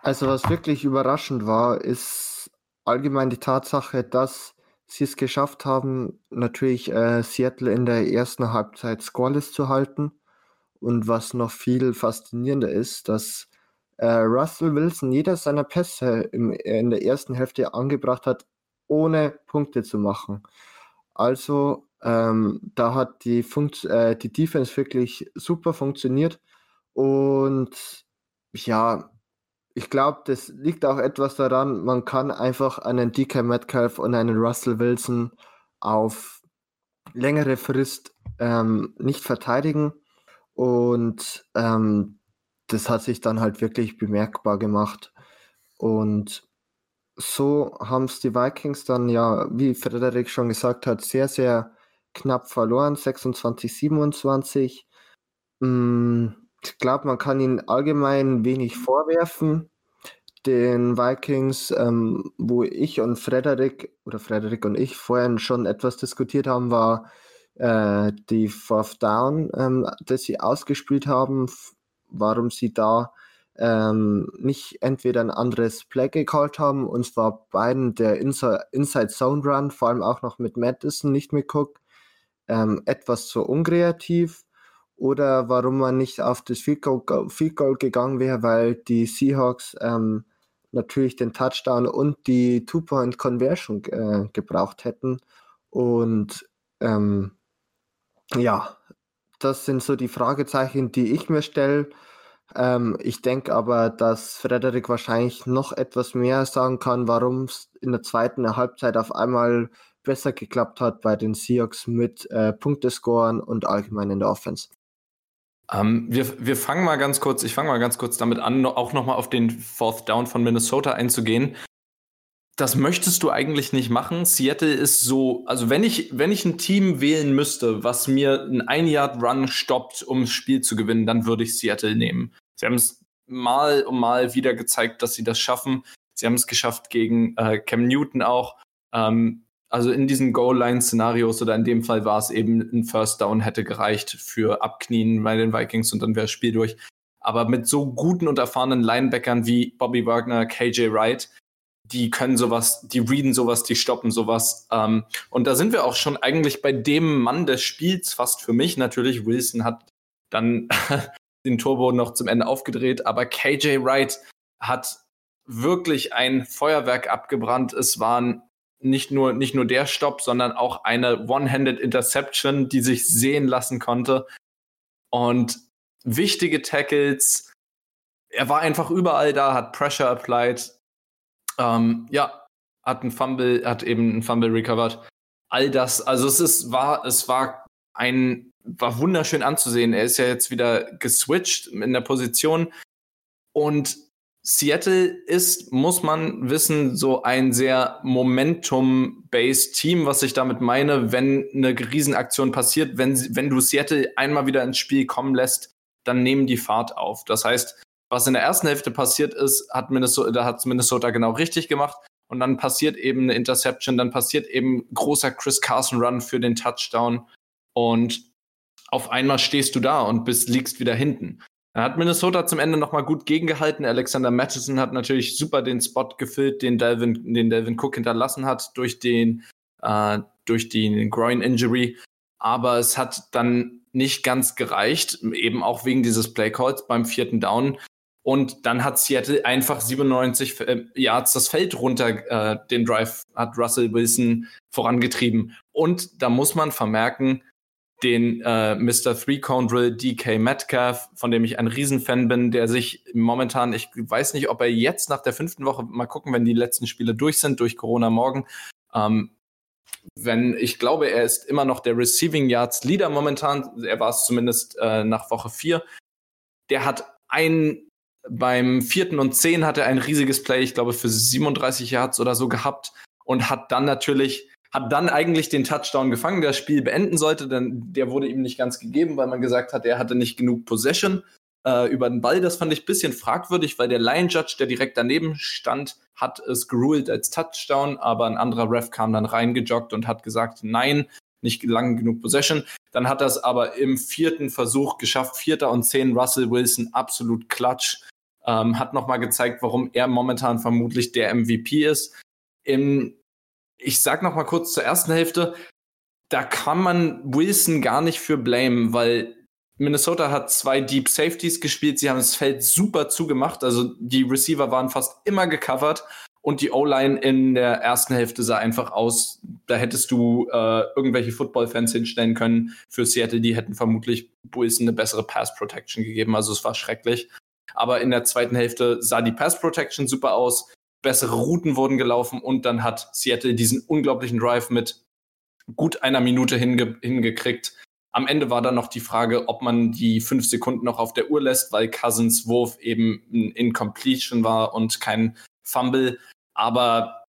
Also was wirklich überraschend war, ist allgemein die Tatsache, dass sie es geschafft haben, natürlich äh, Seattle in der ersten Halbzeit scoreless zu halten. Und was noch viel faszinierender ist, dass äh, Russell Wilson jeder seiner Pässe im, in der ersten Hälfte angebracht hat, ohne Punkte zu machen. Also ähm, da hat die, Funkt äh, die Defense wirklich super funktioniert. Und ja, ich glaube, das liegt auch etwas daran, man kann einfach einen DK Metcalf und einen Russell Wilson auf längere Frist ähm, nicht verteidigen. Und ähm, das hat sich dann halt wirklich bemerkbar gemacht. Und so haben es die Vikings dann ja, wie Frederik schon gesagt hat, sehr, sehr knapp verloren, 26, 27. Mm, ich glaube, man kann ihnen allgemein wenig vorwerfen. Den Vikings, ähm, wo ich und Frederik oder Frederik und ich vorhin schon etwas diskutiert haben, war äh, die Fourth Down, ähm, das sie ausgespielt haben, warum sie da ähm, nicht entweder ein anderes Play gecallt haben, und zwar beiden der Inside, Inside Zone Run, vor allem auch noch mit Madison, nicht mit Cook, ähm, etwas zu unkreativ oder warum man nicht auf das Field Goal, Field Goal gegangen wäre, weil die Seahawks ähm, natürlich den Touchdown und die Two-Point-Conversion äh, gebraucht hätten. Und ähm, ja, das sind so die Fragezeichen, die ich mir stelle. Ähm, ich denke aber, dass Frederik wahrscheinlich noch etwas mehr sagen kann, warum es in der zweiten Halbzeit auf einmal besser geklappt hat bei den Seahawks mit äh, Punktescoren und allgemein in der Offense. Ähm, wir, wir fangen mal ganz kurz, ich fange mal ganz kurz damit an, auch nochmal auf den Fourth Down von Minnesota einzugehen. Das möchtest du eigentlich nicht machen. Seattle ist so, also wenn ich, wenn ich ein Team wählen müsste, was mir einen Ein-Yard-Run stoppt, um das Spiel zu gewinnen, dann würde ich Seattle nehmen. Sie haben es mal und mal wieder gezeigt, dass sie das schaffen. Sie haben es geschafft gegen äh, Cam Newton auch. Ähm, also in diesen Goal-Line-Szenarios oder in dem Fall war es eben ein First Down hätte gereicht für Abknien bei den Vikings und dann wäre das Spiel durch. Aber mit so guten und erfahrenen Linebackern wie Bobby Wagner, KJ Wright, die können sowas, die readen sowas, die stoppen sowas. Ähm, und da sind wir auch schon eigentlich bei dem Mann des Spiels, fast für mich natürlich. Wilson hat dann den Turbo noch zum Ende aufgedreht, aber KJ Wright hat wirklich ein Feuerwerk abgebrannt. Es waren nicht nur, nicht nur der Stopp, sondern auch eine One-Handed Interception, die sich sehen lassen konnte. Und wichtige Tackles. Er war einfach überall da, hat Pressure applied. Ähm, ja, hat ein Fumble, hat eben ein Fumble recovered. All das, also es ist, war, es war ein, war wunderschön anzusehen. Er ist ja jetzt wieder geswitcht in der Position und Seattle ist, muss man wissen, so ein sehr Momentum-based Team, was ich damit meine, wenn eine Riesenaktion passiert, wenn, wenn du Seattle einmal wieder ins Spiel kommen lässt, dann nehmen die Fahrt auf. Das heißt, was in der ersten Hälfte passiert ist, hat Minnesota, da hat Minnesota genau richtig gemacht. Und dann passiert eben eine Interception, dann passiert eben großer Chris Carson Run für den Touchdown. Und auf einmal stehst du da und bist, liegst wieder hinten. Da hat Minnesota zum Ende nochmal gut gegengehalten. Alexander Matheson hat natürlich super den Spot gefüllt, den Delvin, den Delvin Cook hinterlassen hat durch den, äh, durch den Groin Injury. Aber es hat dann nicht ganz gereicht, eben auch wegen dieses Playcalls beim vierten Down. Und dann hat Seattle einfach 97 äh, Yards das Feld runter, äh, den Drive hat Russell Wilson vorangetrieben. Und da muss man vermerken, den äh, Mr. Three Cone Drill DK Metcalf, von dem ich ein Riesenfan bin, der sich momentan, ich weiß nicht, ob er jetzt nach der fünften Woche, mal gucken, wenn die letzten Spiele durch sind, durch Corona morgen, ähm, wenn ich glaube, er ist immer noch der Receiving Yards Leader momentan, er war es zumindest äh, nach Woche vier. Der hat ein beim vierten und zehn hat er ein riesiges Play, ich glaube für 37 Yards oder so gehabt und hat dann natürlich hat dann eigentlich den Touchdown gefangen, der das Spiel beenden sollte, denn der wurde ihm nicht ganz gegeben, weil man gesagt hat, er hatte nicht genug Possession äh, über den Ball. Das fand ich ein bisschen fragwürdig, weil der Line Judge, der direkt daneben stand, hat es geruled als Touchdown, aber ein anderer Ref kam dann reingejoggt und hat gesagt, nein, nicht lang genug Possession. Dann hat er es aber im vierten Versuch geschafft, vierter und zehn, Russell Wilson, absolut klatsch. Ähm, hat nochmal gezeigt, warum er momentan vermutlich der MVP ist. Im ich sag noch mal kurz zur ersten Hälfte, da kann man Wilson gar nicht für blamen, weil Minnesota hat zwei Deep Safeties gespielt, sie haben das Feld super zugemacht, also die Receiver waren fast immer gecovert und die O-Line in der ersten Hälfte sah einfach aus, da hättest du äh, irgendwelche Football-Fans hinstellen können für Seattle, die hätten vermutlich Wilson eine bessere Pass-Protection gegeben, also es war schrecklich. Aber in der zweiten Hälfte sah die Pass-Protection super aus bessere Routen wurden gelaufen und dann hat Seattle diesen unglaublichen Drive mit gut einer Minute hinge hingekriegt. Am Ende war dann noch die Frage, ob man die fünf Sekunden noch auf der Uhr lässt, weil Cousins Wurf eben ein Incompletion war und kein Fumble. Aber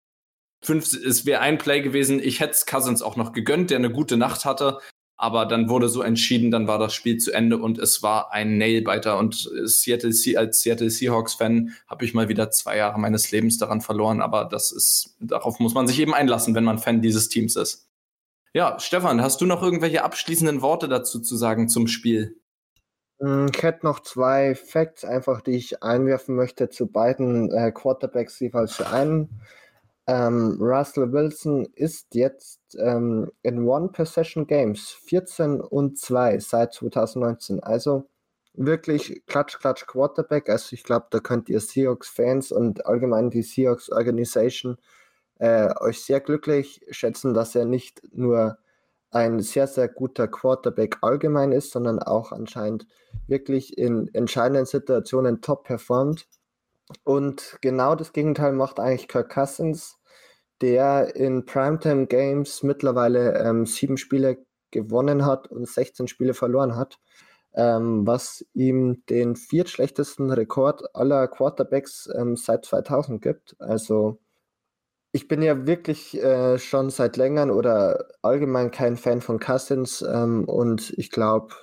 fünf, es wäre ein Play gewesen. Ich hätte es Cousins auch noch gegönnt, der eine gute Nacht hatte. Aber dann wurde so entschieden, dann war das Spiel zu Ende und es war ein Nailbiter. Und Seattle, als Seattle Seahawks-Fan habe ich mal wieder zwei Jahre meines Lebens daran verloren. Aber das ist, darauf muss man sich eben einlassen, wenn man Fan dieses Teams ist. Ja, Stefan, hast du noch irgendwelche abschließenden Worte dazu zu sagen zum Spiel? Hm, ich hätte noch zwei Facts, einfach die ich einwerfen möchte zu beiden äh, Quarterbacks jeweils für einen. Ähm, Russell Wilson ist jetzt ähm, in One-Possession-Games 14 und 2 seit 2019. Also wirklich klatsch, klatsch Quarterback. Also ich glaube, da könnt ihr Seahawks-Fans und allgemein die Seahawks-Organisation äh, euch sehr glücklich schätzen, dass er nicht nur ein sehr, sehr guter Quarterback allgemein ist, sondern auch anscheinend wirklich in entscheidenden Situationen top performt. Und genau das Gegenteil macht eigentlich Kirk Cousins, der in Primetime Games mittlerweile ähm, sieben Spiele gewonnen hat und 16 Spiele verloren hat, ähm, was ihm den viertschlechtesten Rekord aller Quarterbacks ähm, seit 2000 gibt. Also ich bin ja wirklich äh, schon seit längerem oder allgemein kein Fan von Cousins ähm, und ich glaube,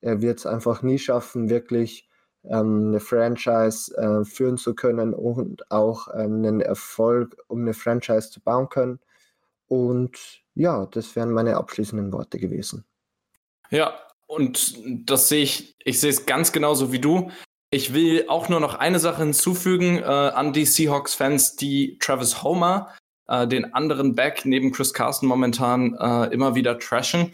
er wird es einfach nie schaffen, wirklich ähm, eine Franchise äh, führen zu können und auch ähm, einen Erfolg, um eine Franchise zu bauen können. Und ja, das wären meine abschließenden Worte gewesen. Ja, und das sehe ich, ich sehe es ganz genauso wie du. Ich will auch nur noch eine Sache hinzufügen äh, an die Seahawks-Fans, die Travis Homer, äh, den anderen Back neben Chris Carson momentan äh, immer wieder trashen.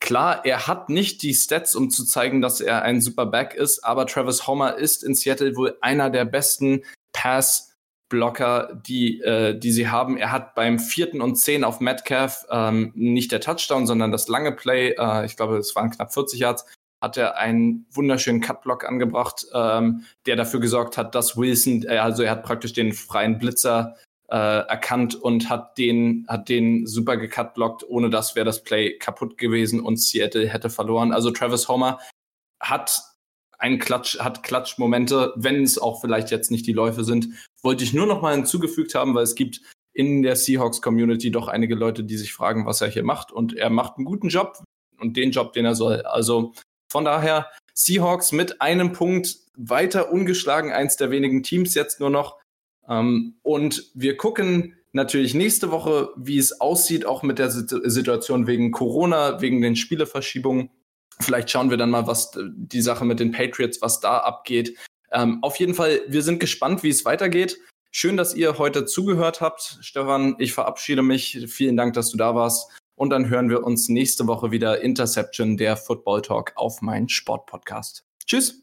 Klar, er hat nicht die Stats, um zu zeigen, dass er ein super Back ist, aber Travis Homer ist in Seattle wohl einer der besten Pass-Blocker, die, äh, die sie haben. Er hat beim vierten und zehn auf Metcalf ähm, nicht der Touchdown, sondern das lange Play, äh, ich glaube, es waren knapp 40 Yards, hat er einen wunderschönen Cutblock angebracht, ähm, der dafür gesorgt hat, dass Wilson, äh, also er hat praktisch den freien Blitzer äh, erkannt und hat den, hat den super gecutblockt. Ohne das wäre das Play kaputt gewesen und Seattle hätte verloren. Also Travis Homer hat einen Klatsch, hat Klatschmomente, wenn es auch vielleicht jetzt nicht die Läufe sind. Wollte ich nur noch mal hinzugefügt haben, weil es gibt in der Seahawks-Community doch einige Leute, die sich fragen, was er hier macht. Und er macht einen guten Job und den Job, den er soll. Also von daher Seahawks mit einem Punkt weiter ungeschlagen, eins der wenigen Teams jetzt nur noch. Ähm, und wir gucken natürlich nächste Woche, wie es aussieht, auch mit der Situation wegen Corona, wegen den Spieleverschiebungen. Vielleicht schauen wir dann mal, was die Sache mit den Patriots, was da abgeht. Ähm, auf jeden Fall, wir sind gespannt, wie es weitergeht. Schön, dass ihr heute zugehört habt. Stefan, ich verabschiede mich. Vielen Dank, dass du da warst. Und dann hören wir uns nächste Woche wieder Interception, der Football Talk auf mein Sportpodcast. Tschüss.